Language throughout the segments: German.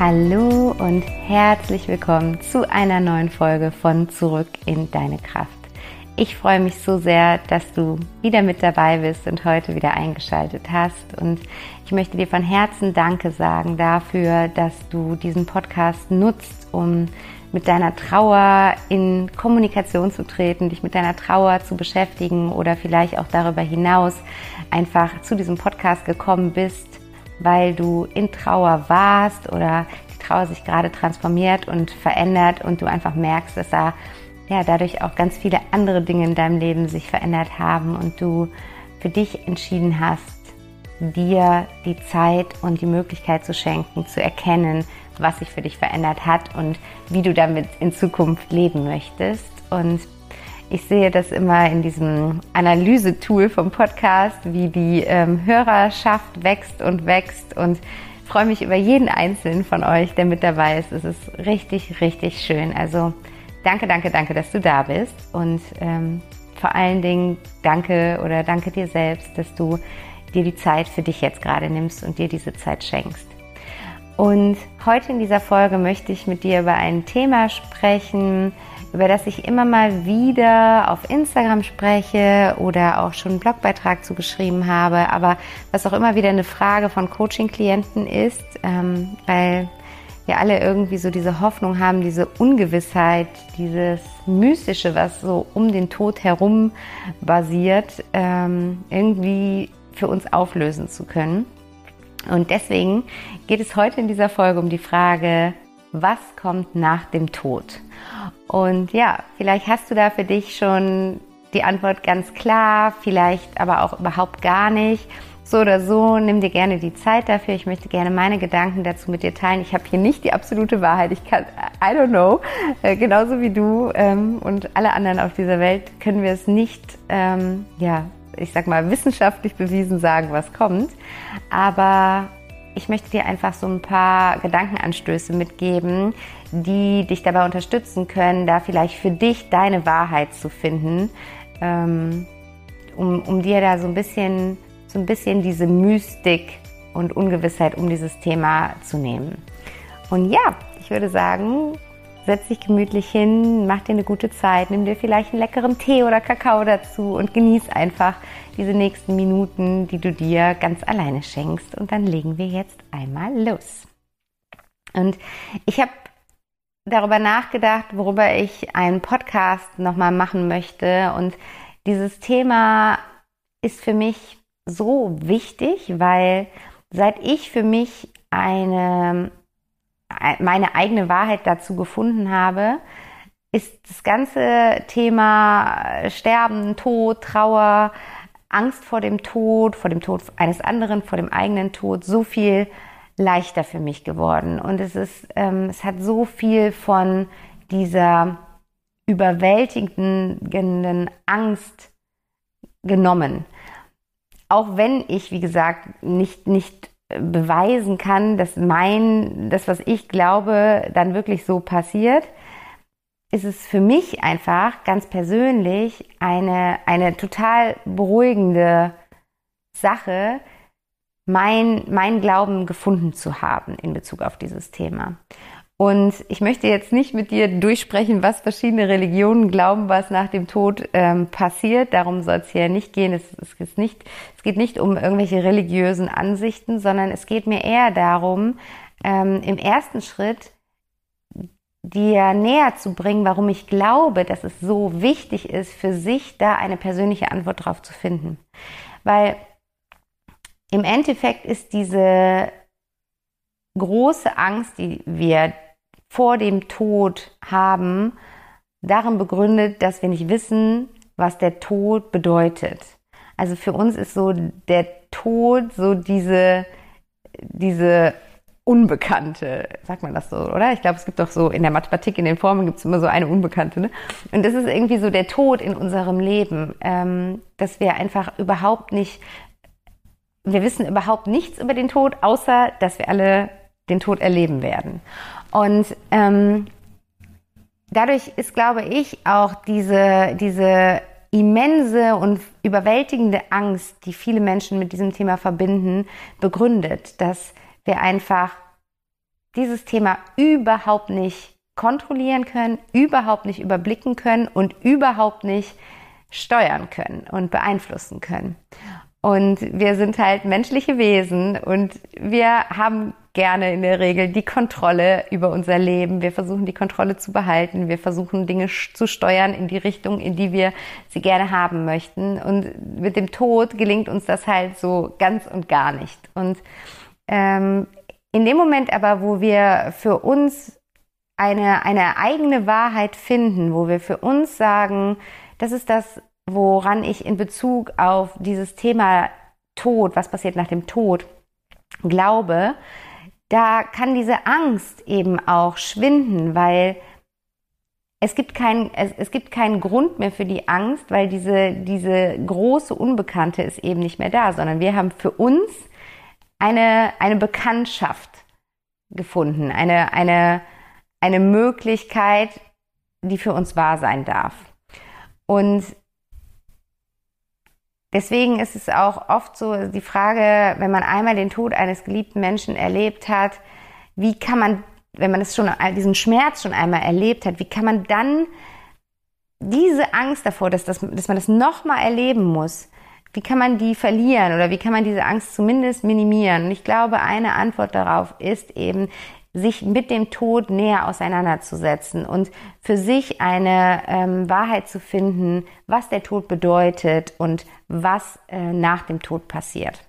Hallo und herzlich willkommen zu einer neuen Folge von Zurück in deine Kraft. Ich freue mich so sehr, dass du wieder mit dabei bist und heute wieder eingeschaltet hast. Und ich möchte dir von Herzen Danke sagen dafür, dass du diesen Podcast nutzt, um mit deiner Trauer in Kommunikation zu treten, dich mit deiner Trauer zu beschäftigen oder vielleicht auch darüber hinaus einfach zu diesem Podcast gekommen bist, weil du in Trauer warst oder die Trauer sich gerade transformiert und verändert und du einfach merkst, dass da ja dadurch auch ganz viele andere Dinge in deinem Leben sich verändert haben und du für dich entschieden hast, dir die Zeit und die Möglichkeit zu schenken, zu erkennen, was sich für dich verändert hat und wie du damit in Zukunft leben möchtest. Und ich sehe das immer in diesem Analysetool vom Podcast, wie die ähm, Hörerschaft wächst und wächst und freue mich über jeden einzelnen von euch, der mit dabei ist. Es ist richtig, richtig schön. Also danke, danke, danke, dass du da bist und ähm, vor allen Dingen danke oder danke dir selbst, dass du dir die Zeit für dich jetzt gerade nimmst und dir diese Zeit schenkst. Und heute in dieser Folge möchte ich mit dir über ein Thema sprechen, über das ich immer mal wieder auf Instagram spreche oder auch schon einen Blogbeitrag zugeschrieben habe, aber was auch immer wieder eine Frage von Coaching-Klienten ist, ähm, weil wir alle irgendwie so diese Hoffnung haben, diese Ungewissheit, dieses Mystische, was so um den Tod herum basiert, ähm, irgendwie für uns auflösen zu können. Und deswegen geht es heute in dieser Folge um die Frage, was kommt nach dem Tod? Und ja, vielleicht hast du da für dich schon die Antwort ganz klar, vielleicht aber auch überhaupt gar nicht. So oder so, nimm dir gerne die Zeit dafür. Ich möchte gerne meine Gedanken dazu mit dir teilen. Ich habe hier nicht die absolute Wahrheit. Ich kann, I don't know, äh, genauso wie du ähm, und alle anderen auf dieser Welt können wir es nicht, ähm, ja, ich sag mal, wissenschaftlich bewiesen sagen, was kommt. Aber ich möchte dir einfach so ein paar Gedankenanstöße mitgeben, die dich dabei unterstützen können, da vielleicht für dich deine Wahrheit zu finden, ähm, um, um dir da so ein bisschen, so ein bisschen diese Mystik und Ungewissheit um dieses Thema zu nehmen. Und ja, ich würde sagen, setz dich gemütlich hin, mach dir eine gute Zeit, nimm dir vielleicht einen leckeren Tee oder Kakao dazu und genieß einfach diese nächsten Minuten, die du dir ganz alleine schenkst. Und dann legen wir jetzt einmal los. Und ich habe darüber nachgedacht, worüber ich einen Podcast nochmal machen möchte. Und dieses Thema ist für mich so wichtig, weil seit ich für mich eine meine eigene Wahrheit dazu gefunden habe, ist das ganze Thema Sterben, Tod, Trauer, Angst vor dem Tod, vor dem Tod eines anderen, vor dem eigenen Tod so viel leichter für mich geworden. Und es ist, ähm, es hat so viel von dieser überwältigenden Angst genommen. Auch wenn ich, wie gesagt, nicht, nicht beweisen kann, dass mein, das, was ich glaube, dann wirklich so passiert, ist es für mich einfach ganz persönlich eine, eine total beruhigende Sache, mein, mein Glauben gefunden zu haben in Bezug auf dieses Thema. Und ich möchte jetzt nicht mit dir durchsprechen, was verschiedene Religionen glauben, was nach dem Tod ähm, passiert. Darum soll es hier nicht gehen. Es, es, nicht, es geht nicht um irgendwelche religiösen Ansichten, sondern es geht mir eher darum, ähm, im ersten Schritt dir näher zu bringen, warum ich glaube, dass es so wichtig ist, für sich da eine persönliche Antwort drauf zu finden. Weil im Endeffekt ist diese große Angst, die wir vor dem Tod haben, darin begründet, dass wir nicht wissen, was der Tod bedeutet. Also für uns ist so der Tod so diese, diese Unbekannte, sagt man das so, oder? Ich glaube, es gibt doch so in der Mathematik, in den Formeln gibt es immer so eine Unbekannte. Ne? Und das ist irgendwie so der Tod in unserem Leben, ähm, dass wir einfach überhaupt nicht, wir wissen überhaupt nichts über den Tod, außer dass wir alle den Tod erleben werden. Und ähm, dadurch ist, glaube ich, auch diese, diese immense und überwältigende Angst, die viele Menschen mit diesem Thema verbinden, begründet, dass wir einfach dieses Thema überhaupt nicht kontrollieren können, überhaupt nicht überblicken können und überhaupt nicht steuern können und beeinflussen können. Und wir sind halt menschliche Wesen und wir haben gerne in der Regel die Kontrolle über unser Leben. Wir versuchen die Kontrolle zu behalten. Wir versuchen Dinge zu steuern in die Richtung, in die wir sie gerne haben möchten. Und mit dem Tod gelingt uns das halt so ganz und gar nicht. Und ähm, in dem Moment aber, wo wir für uns eine, eine eigene Wahrheit finden, wo wir für uns sagen, das ist das, woran ich in Bezug auf dieses Thema Tod, was passiert nach dem Tod, glaube, da kann diese Angst eben auch schwinden, weil es gibt, kein, es, es gibt keinen Grund mehr für die Angst, weil diese, diese große Unbekannte ist eben nicht mehr da, sondern wir haben für uns eine, eine Bekanntschaft gefunden, eine, eine, eine Möglichkeit, die für uns wahr sein darf. Und deswegen ist es auch oft so die Frage, wenn man einmal den Tod eines geliebten Menschen erlebt hat, wie kann man, wenn man es schon, diesen Schmerz schon einmal erlebt hat, wie kann man dann diese Angst davor, dass, das, dass man das nochmal erleben muss, wie kann man die verlieren oder wie kann man diese Angst zumindest minimieren? Und ich glaube, eine Antwort darauf ist eben, sich mit dem Tod näher auseinanderzusetzen und für sich eine ähm, Wahrheit zu finden, was der Tod bedeutet und was äh, nach dem Tod passiert.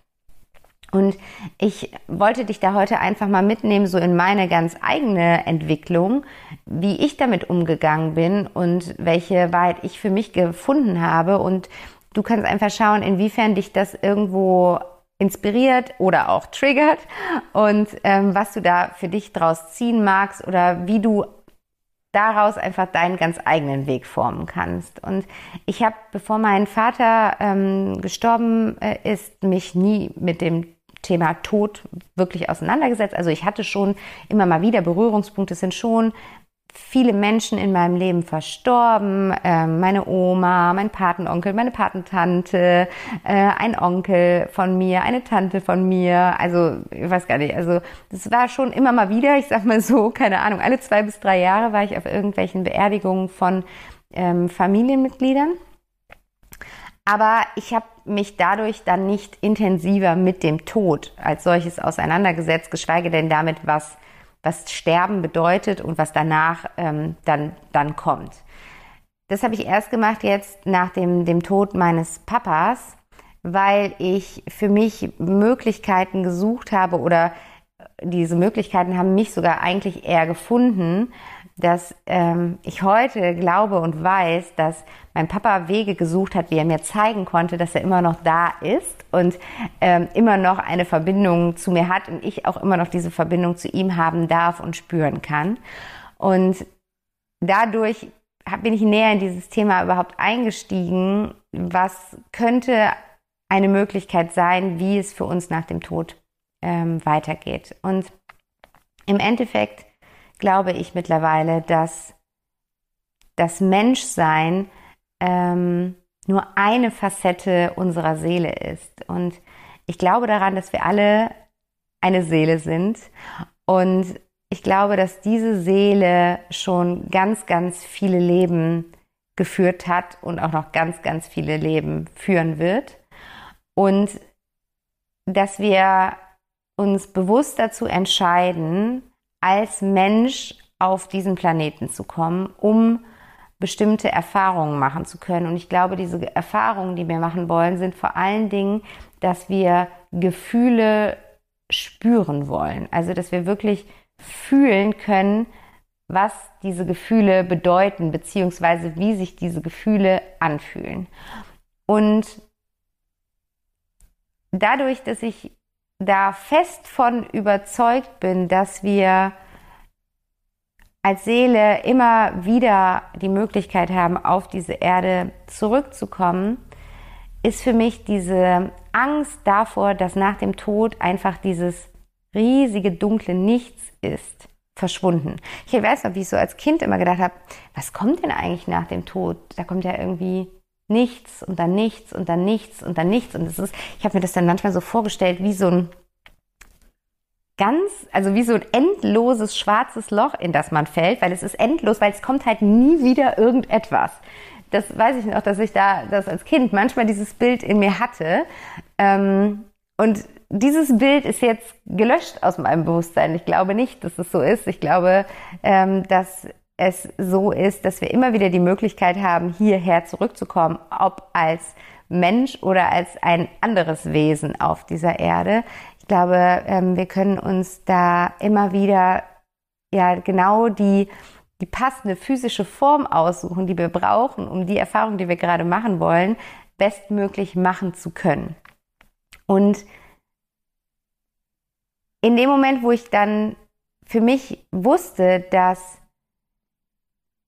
Und ich wollte dich da heute einfach mal mitnehmen, so in meine ganz eigene Entwicklung, wie ich damit umgegangen bin und welche Wahrheit ich für mich gefunden habe und Du kannst einfach schauen, inwiefern dich das irgendwo inspiriert oder auch triggert und ähm, was du da für dich draus ziehen magst oder wie du daraus einfach deinen ganz eigenen Weg formen kannst. Und ich habe, bevor mein Vater ähm, gestorben äh, ist, mich nie mit dem Thema Tod wirklich auseinandergesetzt. Also ich hatte schon immer mal wieder Berührungspunkte, sind schon viele Menschen in meinem Leben verstorben. Ähm, meine Oma, mein Patenonkel, meine Patentante, äh, ein Onkel von mir, eine Tante von mir. Also ich weiß gar nicht. Also das war schon immer mal wieder. Ich sag mal so, keine Ahnung. Alle zwei bis drei Jahre war ich auf irgendwelchen Beerdigungen von ähm, Familienmitgliedern. Aber ich habe mich dadurch dann nicht intensiver mit dem Tod als solches auseinandergesetzt, geschweige denn damit, was was Sterben bedeutet und was danach ähm, dann, dann kommt. Das habe ich erst gemacht jetzt nach dem, dem Tod meines Papas, weil ich für mich Möglichkeiten gesucht habe oder diese Möglichkeiten haben mich sogar eigentlich eher gefunden, dass ähm, ich heute glaube und weiß, dass mein Papa Wege gesucht hat, wie er mir zeigen konnte, dass er immer noch da ist und ähm, immer noch eine Verbindung zu mir hat und ich auch immer noch diese Verbindung zu ihm haben darf und spüren kann. Und dadurch bin ich näher in dieses Thema überhaupt eingestiegen. Was könnte eine Möglichkeit sein, wie es für uns nach dem Tod ähm, weitergeht? Und im Endeffekt glaube ich mittlerweile, dass das Menschsein ähm, nur eine Facette unserer Seele ist. Und ich glaube daran, dass wir alle eine Seele sind. Und ich glaube, dass diese Seele schon ganz, ganz viele Leben geführt hat und auch noch ganz, ganz viele Leben führen wird. Und dass wir uns bewusst dazu entscheiden, als Mensch auf diesen Planeten zu kommen, um bestimmte Erfahrungen machen zu können. Und ich glaube, diese Erfahrungen, die wir machen wollen, sind vor allen Dingen, dass wir Gefühle spüren wollen. Also, dass wir wirklich fühlen können, was diese Gefühle bedeuten, beziehungsweise wie sich diese Gefühle anfühlen. Und dadurch, dass ich da fest von überzeugt bin, dass wir als Seele immer wieder die Möglichkeit haben, auf diese Erde zurückzukommen, ist für mich diese Angst davor, dass nach dem Tod einfach dieses riesige dunkle Nichts ist, verschwunden. Ich weiß noch, wie ich so als Kind immer gedacht habe, was kommt denn eigentlich nach dem Tod? Da kommt ja irgendwie nichts und dann nichts und dann nichts und dann nichts. Und es ist, ich habe mir das dann manchmal so vorgestellt, wie so ein ganz, also wie so ein endloses schwarzes Loch, in das man fällt, weil es ist endlos, weil es kommt halt nie wieder irgendetwas. Das weiß ich noch, dass ich da das als Kind manchmal dieses Bild in mir hatte. Ähm, und dieses Bild ist jetzt gelöscht aus meinem Bewusstsein. Ich glaube nicht, dass es so ist. Ich glaube, ähm, dass es so ist, dass wir immer wieder die Möglichkeit haben, hierher zurückzukommen, ob als Mensch oder als ein anderes Wesen auf dieser Erde glaube, ähm, wir können uns da immer wieder ja genau die, die passende physische Form aussuchen, die wir brauchen, um die Erfahrung, die wir gerade machen wollen, bestmöglich machen zu können. Und in dem Moment, wo ich dann für mich wusste, dass,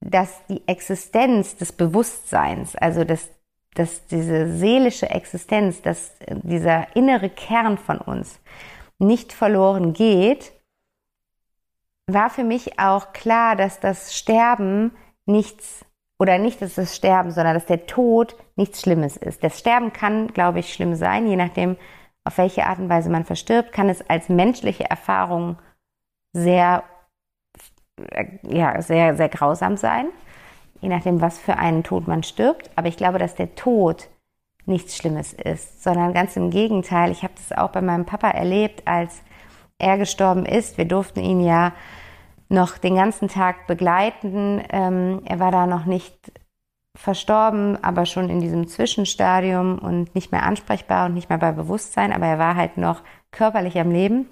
dass die Existenz des Bewusstseins, also das, dass diese seelische Existenz, dass dieser innere Kern von uns nicht verloren geht, war für mich auch klar, dass das Sterben nichts oder nicht dass das Sterben, sondern dass der Tod nichts Schlimmes ist. Das Sterben kann, glaube ich, schlimm sein, je nachdem, auf welche Art und Weise man verstirbt, kann es als menschliche Erfahrung sehr, ja, sehr, sehr grausam sein je nachdem, was für einen Tod man stirbt. Aber ich glaube, dass der Tod nichts Schlimmes ist, sondern ganz im Gegenteil. Ich habe das auch bei meinem Papa erlebt, als er gestorben ist. Wir durften ihn ja noch den ganzen Tag begleiten. Ähm, er war da noch nicht verstorben, aber schon in diesem Zwischenstadium und nicht mehr ansprechbar und nicht mehr bei Bewusstsein, aber er war halt noch körperlich am Leben.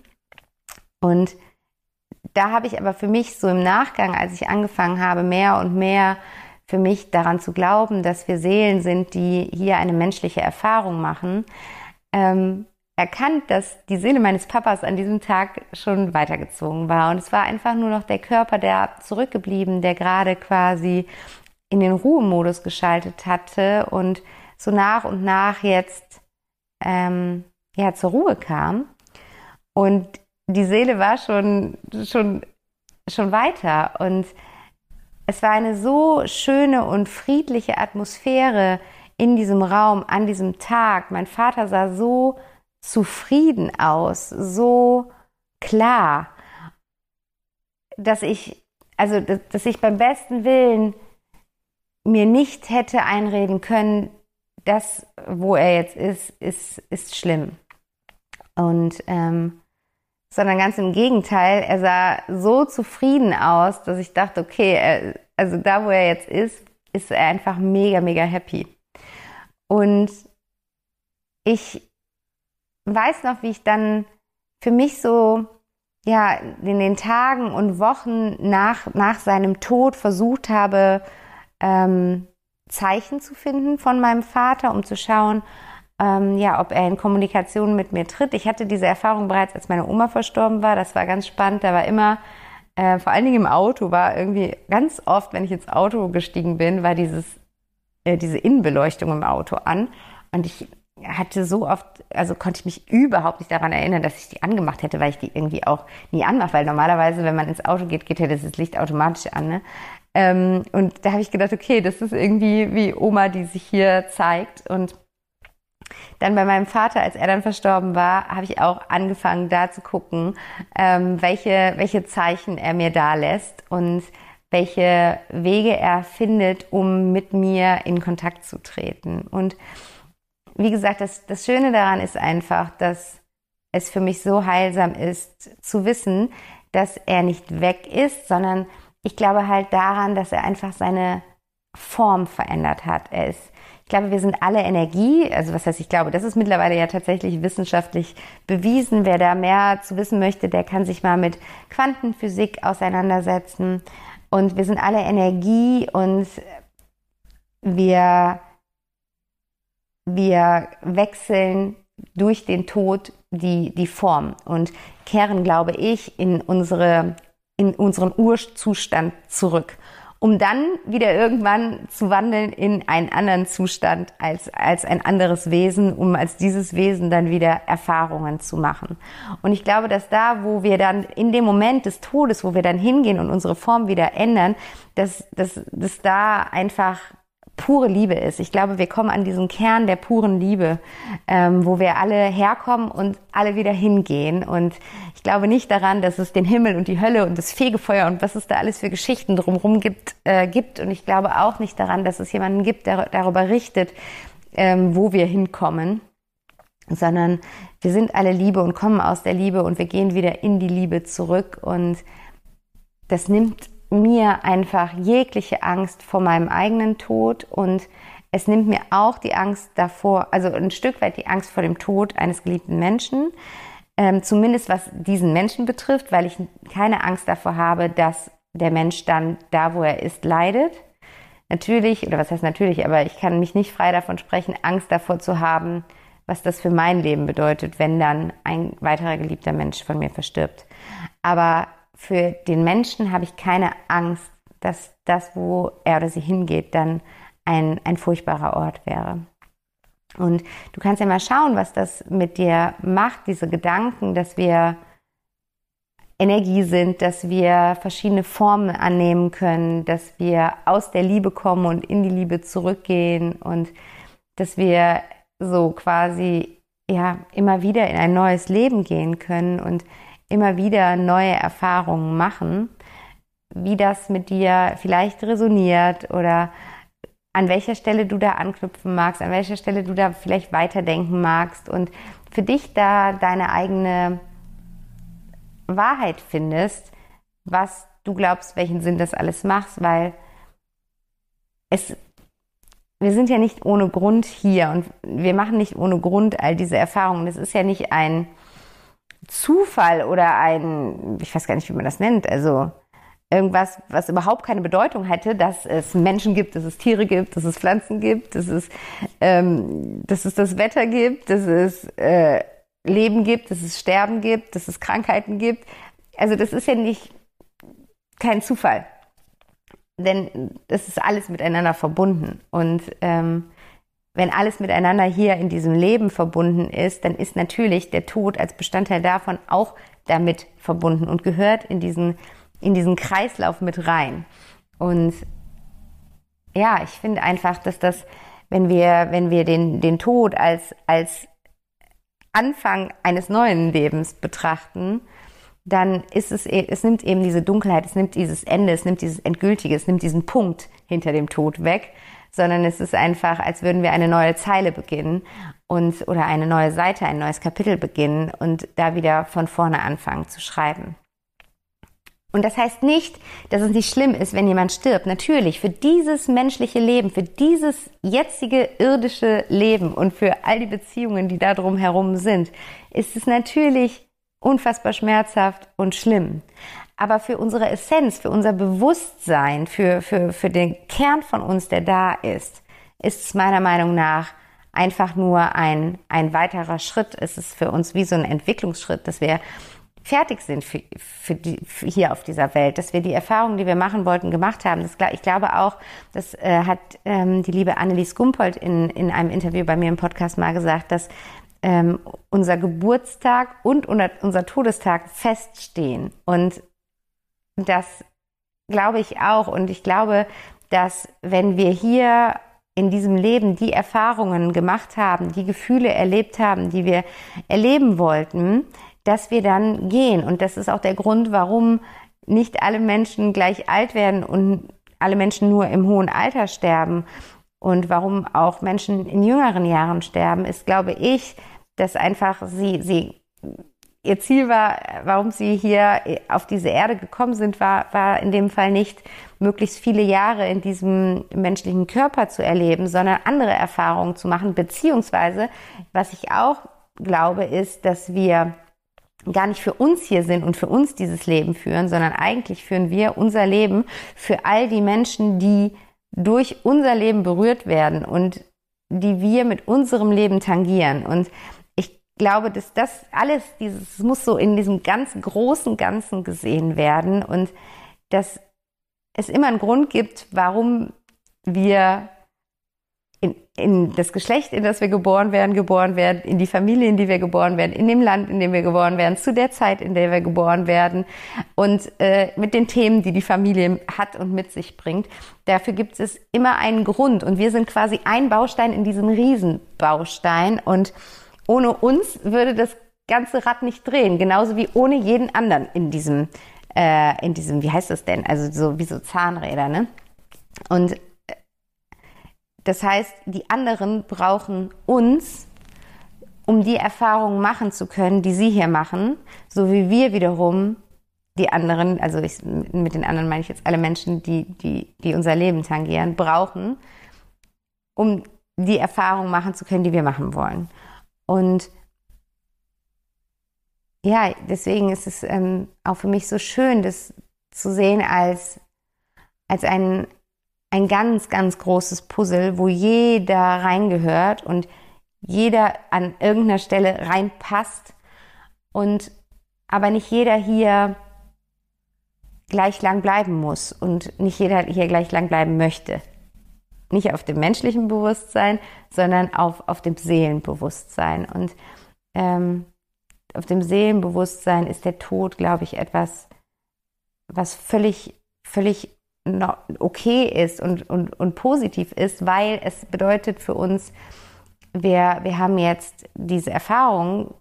Und da habe ich aber für mich so im Nachgang, als ich angefangen habe, mehr und mehr für mich daran zu glauben, dass wir Seelen sind, die hier eine menschliche Erfahrung machen, ähm, erkannt, dass die Seele meines Papas an diesem Tag schon weitergezogen war. Und es war einfach nur noch der Körper, der zurückgeblieben, der gerade quasi in den Ruhemodus geschaltet hatte und so nach und nach jetzt ähm, ja, zur Ruhe kam. Und die Seele war schon, schon, schon weiter und es war eine so schöne und friedliche Atmosphäre in diesem Raum an diesem Tag. Mein Vater sah so zufrieden aus, so klar, dass ich, also, dass ich beim besten Willen mir nicht hätte einreden können, das, wo er jetzt ist, ist, ist schlimm. Und ähm, sondern ganz im Gegenteil, er sah so zufrieden aus, dass ich dachte, okay, also da, wo er jetzt ist, ist er einfach mega, mega happy. Und ich weiß noch, wie ich dann für mich so, ja, in den Tagen und Wochen nach, nach seinem Tod versucht habe, ähm, Zeichen zu finden von meinem Vater, um zu schauen, ähm, ja, ob er in Kommunikation mit mir tritt. Ich hatte diese Erfahrung bereits, als meine Oma verstorben war. Das war ganz spannend. Da war immer, äh, vor allen Dingen im Auto, war irgendwie ganz oft, wenn ich ins Auto gestiegen bin, war dieses, äh, diese Innenbeleuchtung im Auto an. Und ich hatte so oft, also konnte ich mich überhaupt nicht daran erinnern, dass ich die angemacht hätte, weil ich die irgendwie auch nie anmache, weil normalerweise, wenn man ins Auto geht, geht ja dieses Licht automatisch an. Ne? Ähm, und da habe ich gedacht, okay, das ist irgendwie wie Oma, die sich hier zeigt und dann bei meinem Vater, als er dann verstorben war, habe ich auch angefangen, da zu gucken, ähm, welche, welche Zeichen er mir da lässt und welche Wege er findet, um mit mir in Kontakt zu treten. Und wie gesagt, das, das Schöne daran ist einfach, dass es für mich so heilsam ist, zu wissen, dass er nicht weg ist, sondern ich glaube halt daran, dass er einfach seine Form verändert hat. Er ist, ich glaube, wir sind alle Energie. Also was heißt, ich glaube, das ist mittlerweile ja tatsächlich wissenschaftlich bewiesen. Wer da mehr zu wissen möchte, der kann sich mal mit Quantenphysik auseinandersetzen. Und wir sind alle Energie und wir, wir wechseln durch den Tod die, die Form und kehren, glaube ich, in unsere, in unseren Urzustand zurück um dann wieder irgendwann zu wandeln in einen anderen Zustand als, als ein anderes Wesen, um als dieses Wesen dann wieder Erfahrungen zu machen. Und ich glaube, dass da, wo wir dann in dem Moment des Todes, wo wir dann hingehen und unsere Form wieder ändern, dass, dass, dass da einfach pure Liebe ist. Ich glaube, wir kommen an diesen Kern der puren Liebe, ähm, wo wir alle herkommen und alle wieder hingehen. Und ich glaube nicht daran, dass es den Himmel und die Hölle und das Fegefeuer und was es da alles für Geschichten drumherum gibt, äh, gibt. Und ich glaube auch nicht daran, dass es jemanden gibt, der darüber richtet, ähm, wo wir hinkommen, sondern wir sind alle Liebe und kommen aus der Liebe und wir gehen wieder in die Liebe zurück. Und das nimmt mir einfach jegliche Angst vor meinem eigenen Tod und es nimmt mir auch die Angst davor, also ein Stück weit die Angst vor dem Tod eines geliebten Menschen, ähm, zumindest was diesen Menschen betrifft, weil ich keine Angst davor habe, dass der Mensch dann da, wo er ist, leidet. Natürlich, oder was heißt natürlich, aber ich kann mich nicht frei davon sprechen, Angst davor zu haben, was das für mein Leben bedeutet, wenn dann ein weiterer geliebter Mensch von mir verstirbt. Aber für den Menschen habe ich keine Angst, dass das, wo er oder sie hingeht, dann ein, ein furchtbarer Ort wäre. Und du kannst ja mal schauen, was das mit dir macht, diese Gedanken, dass wir Energie sind, dass wir verschiedene Formen annehmen können, dass wir aus der Liebe kommen und in die Liebe zurückgehen und dass wir so quasi ja immer wieder in ein neues Leben gehen können und immer wieder neue Erfahrungen machen, wie das mit dir vielleicht resoniert oder an welcher Stelle du da anknüpfen magst, an welcher Stelle du da vielleicht weiterdenken magst und für dich da deine eigene Wahrheit findest, was du glaubst, welchen Sinn das alles macht, weil es wir sind ja nicht ohne Grund hier und wir machen nicht ohne Grund all diese Erfahrungen. Es ist ja nicht ein Zufall oder ein, ich weiß gar nicht, wie man das nennt, also irgendwas, was überhaupt keine Bedeutung hätte, dass es Menschen gibt, dass es Tiere gibt, dass es Pflanzen gibt, dass es, ähm, dass es das Wetter gibt, dass es äh, Leben gibt, dass es Sterben gibt, dass es Krankheiten gibt. Also das ist ja nicht kein Zufall, denn das ist alles miteinander verbunden und ähm, wenn alles miteinander hier in diesem Leben verbunden ist, dann ist natürlich der Tod als Bestandteil davon auch damit verbunden und gehört in diesen, in diesen Kreislauf mit rein. Und ja, ich finde einfach, dass das, wenn wir, wenn wir den, den Tod als, als Anfang eines neuen Lebens betrachten, dann ist es, es nimmt eben diese Dunkelheit, es nimmt dieses Ende, es nimmt dieses Endgültige, es nimmt diesen Punkt hinter dem Tod weg sondern es ist einfach, als würden wir eine neue Zeile beginnen und oder eine neue Seite, ein neues Kapitel beginnen und da wieder von vorne anfangen zu schreiben. Und das heißt nicht, dass es nicht schlimm ist, wenn jemand stirbt. Natürlich, für dieses menschliche Leben, für dieses jetzige irdische Leben und für all die Beziehungen, die da drum herum sind, ist es natürlich unfassbar schmerzhaft und schlimm. Aber für unsere Essenz, für unser Bewusstsein, für, für, für den Kern von uns, der da ist, ist es meiner Meinung nach einfach nur ein, ein weiterer Schritt. Es ist für uns wie so ein Entwicklungsschritt, dass wir fertig sind für, für, die, für hier auf dieser Welt, dass wir die Erfahrungen, die wir machen wollten, gemacht haben. Das, ich glaube auch, das äh, hat ähm, die liebe Annelies Gumpold in, in einem Interview bei mir im Podcast mal gesagt, dass ähm, unser Geburtstag und unser Todestag feststehen. Und das glaube ich auch. Und ich glaube, dass wenn wir hier in diesem Leben die Erfahrungen gemacht haben, die Gefühle erlebt haben, die wir erleben wollten, dass wir dann gehen. Und das ist auch der Grund, warum nicht alle Menschen gleich alt werden und alle Menschen nur im hohen Alter sterben. Und warum auch Menschen in jüngeren Jahren sterben, ist, glaube ich, dass einfach sie, sie ihr Ziel war, warum sie hier auf diese Erde gekommen sind, war, war in dem Fall nicht, möglichst viele Jahre in diesem menschlichen Körper zu erleben, sondern andere Erfahrungen zu machen. Beziehungsweise, was ich auch glaube, ist, dass wir gar nicht für uns hier sind und für uns dieses Leben führen, sondern eigentlich führen wir unser Leben für all die Menschen, die durch unser Leben berührt werden und die wir mit unserem Leben tangieren. Und glaube, dass das alles, dieses muss so in diesem ganz großen Ganzen gesehen werden und dass es immer einen Grund gibt, warum wir in, in das Geschlecht, in das wir geboren werden, geboren werden, in die Familie, in die wir geboren werden, in dem Land, in dem wir geboren werden, zu der Zeit, in der wir geboren werden und äh, mit den Themen, die die Familie hat und mit sich bringt. Dafür gibt es immer einen Grund und wir sind quasi ein Baustein in diesem Riesenbaustein und ohne uns würde das ganze Rad nicht drehen, genauso wie ohne jeden anderen in diesem, äh, in diesem, wie heißt das denn? Also so wie so Zahnräder, ne? Und das heißt, die anderen brauchen uns, um die Erfahrungen machen zu können, die sie hier machen, so wie wir wiederum die anderen, also ich, mit den anderen meine ich jetzt alle Menschen, die, die, die unser Leben tangieren, brauchen, um die Erfahrungen machen zu können, die wir machen wollen. Und ja, deswegen ist es ähm, auch für mich so schön, das zu sehen als, als ein, ein ganz, ganz großes Puzzle, wo jeder reingehört und jeder an irgendeiner Stelle reinpasst und aber nicht jeder hier gleich lang bleiben muss und nicht jeder hier gleich lang bleiben möchte. Nicht auf dem menschlichen Bewusstsein, sondern auf, auf dem Seelenbewusstsein. Und ähm, auf dem Seelenbewusstsein ist der Tod, glaube ich, etwas, was völlig, völlig okay ist und, und, und positiv ist, weil es bedeutet für uns, wir, wir haben jetzt diese Erfahrung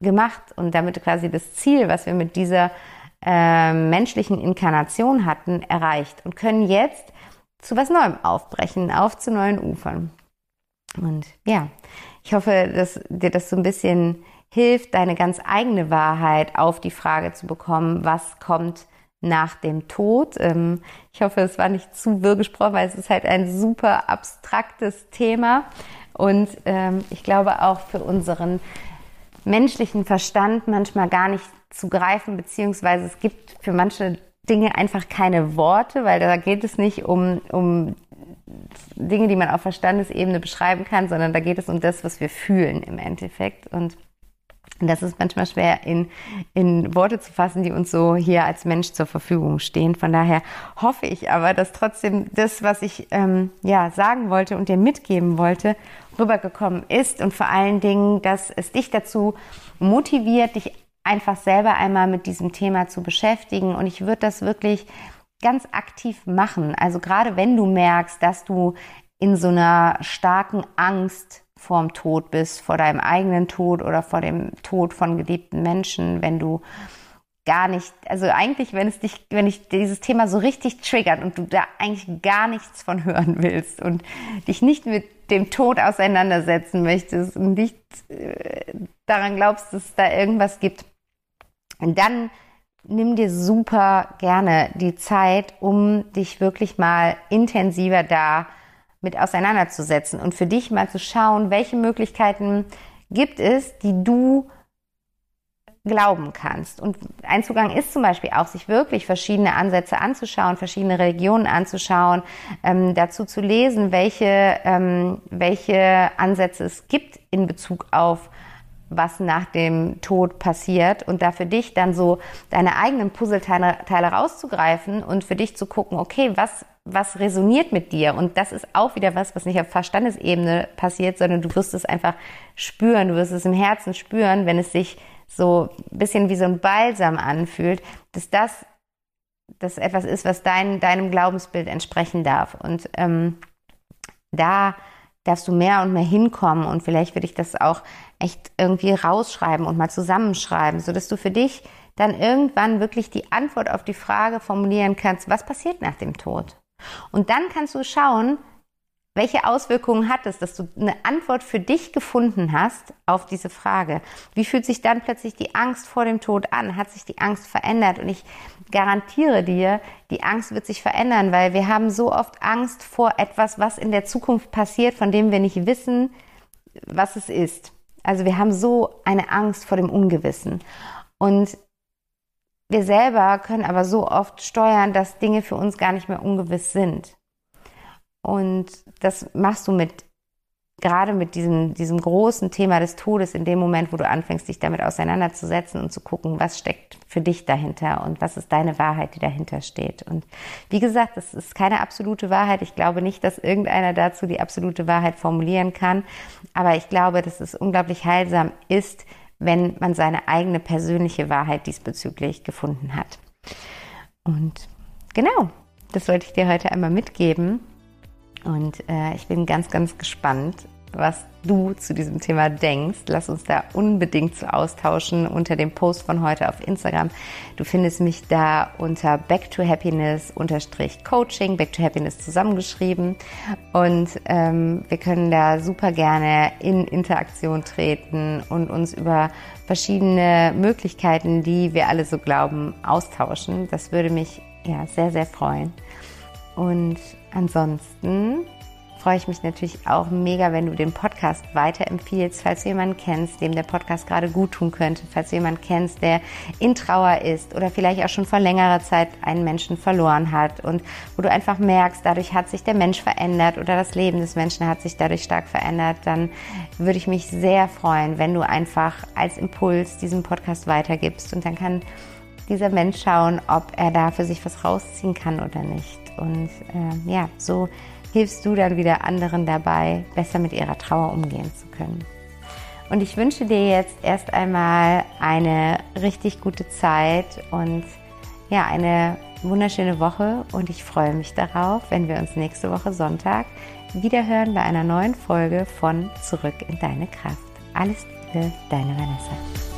gemacht und damit quasi das Ziel, was wir mit dieser äh, menschlichen Inkarnation hatten, erreicht und können jetzt zu was Neuem aufbrechen, auf zu neuen Ufern. Und ja, ich hoffe, dass dir das so ein bisschen hilft, deine ganz eigene Wahrheit auf die Frage zu bekommen, was kommt nach dem Tod. Ähm, ich hoffe, es war nicht zu wirr gesprochen, weil es ist halt ein super abstraktes Thema. Und ähm, ich glaube auch für unseren menschlichen Verstand manchmal gar nicht zu greifen, beziehungsweise es gibt für manche Dinge einfach keine Worte, weil da geht es nicht um, um Dinge, die man auf Verstandesebene beschreiben kann, sondern da geht es um das, was wir fühlen im Endeffekt. Und das ist manchmal schwer in, in Worte zu fassen, die uns so hier als Mensch zur Verfügung stehen. Von daher hoffe ich aber, dass trotzdem das, was ich ähm, ja sagen wollte und dir mitgeben wollte, rübergekommen ist und vor allen Dingen, dass es dich dazu motiviert, dich einfach selber einmal mit diesem Thema zu beschäftigen. Und ich würde das wirklich ganz aktiv machen. Also gerade wenn du merkst, dass du in so einer starken Angst vorm Tod bist, vor deinem eigenen Tod oder vor dem Tod von geliebten Menschen, wenn du gar nicht, also eigentlich, wenn es dich, wenn dich dieses Thema so richtig triggert und du da eigentlich gar nichts von hören willst und dich nicht mit dem Tod auseinandersetzen möchtest und nicht äh, daran glaubst, dass es da irgendwas gibt, dann nimm dir super gerne die Zeit, um dich wirklich mal intensiver da mit auseinanderzusetzen und für dich mal zu schauen, welche Möglichkeiten gibt es, die du glauben kannst. Und ein Zugang ist zum Beispiel auch, sich wirklich verschiedene Ansätze anzuschauen, verschiedene Religionen anzuschauen, ähm, dazu zu lesen, welche, ähm, welche Ansätze es gibt in Bezug auf was nach dem Tod passiert und da für dich dann so deine eigenen Puzzleteile Teile rauszugreifen und für dich zu gucken, okay, was, was resoniert mit dir? Und das ist auch wieder was, was nicht auf Verstandesebene passiert, sondern du wirst es einfach spüren, du wirst es im Herzen spüren, wenn es sich so ein bisschen wie so ein Balsam anfühlt, dass das, das etwas ist, was dein, deinem Glaubensbild entsprechen darf. Und ähm, da darfst du mehr und mehr hinkommen und vielleicht würde ich das auch echt irgendwie rausschreiben und mal zusammenschreiben, so dass du für dich dann irgendwann wirklich die Antwort auf die Frage formulieren kannst, was passiert nach dem Tod? Und dann kannst du schauen, welche Auswirkungen hat es, dass du eine Antwort für dich gefunden hast auf diese Frage? Wie fühlt sich dann plötzlich die Angst vor dem Tod an? Hat sich die Angst verändert? Und ich garantiere dir, die Angst wird sich verändern, weil wir haben so oft Angst vor etwas, was in der Zukunft passiert, von dem wir nicht wissen, was es ist. Also wir haben so eine Angst vor dem Ungewissen. Und wir selber können aber so oft steuern, dass Dinge für uns gar nicht mehr ungewiss sind. Und das machst du mit, gerade mit diesem, diesem großen Thema des Todes in dem Moment, wo du anfängst, dich damit auseinanderzusetzen und zu gucken, was steckt für dich dahinter und was ist deine Wahrheit, die dahinter steht. Und wie gesagt, das ist keine absolute Wahrheit. Ich glaube nicht, dass irgendeiner dazu die absolute Wahrheit formulieren kann. Aber ich glaube, dass es unglaublich heilsam ist, wenn man seine eigene persönliche Wahrheit diesbezüglich gefunden hat. Und genau, das wollte ich dir heute einmal mitgeben. Und äh, ich bin ganz, ganz gespannt, was du zu diesem Thema denkst. Lass uns da unbedingt zu austauschen unter dem Post von heute auf Instagram. Du findest mich da unter Back to Happiness unterstrich Coaching, Back to Happiness zusammengeschrieben. Und ähm, wir können da super gerne in Interaktion treten und uns über verschiedene Möglichkeiten, die wir alle so glauben, austauschen. Das würde mich ja sehr, sehr freuen. Und ansonsten freue ich mich natürlich auch mega, wenn du den Podcast weiterempfiehlst, falls du jemanden kennst, dem der Podcast gerade gut tun könnte, falls du jemanden kennst, der in Trauer ist oder vielleicht auch schon vor längerer Zeit einen Menschen verloren hat und wo du einfach merkst, dadurch hat sich der Mensch verändert oder das Leben des Menschen hat sich dadurch stark verändert, dann würde ich mich sehr freuen, wenn du einfach als Impuls diesen Podcast weitergibst und dann kann dieser Mensch schauen, ob er da für sich was rausziehen kann oder nicht. Und äh, ja, so hilfst du dann wieder anderen dabei, besser mit ihrer Trauer umgehen zu können. Und ich wünsche dir jetzt erst einmal eine richtig gute Zeit und ja, eine wunderschöne Woche und ich freue mich darauf, wenn wir uns nächste Woche Sonntag wieder hören bei einer neuen Folge von Zurück in deine Kraft. Alles Liebe, deine Vanessa.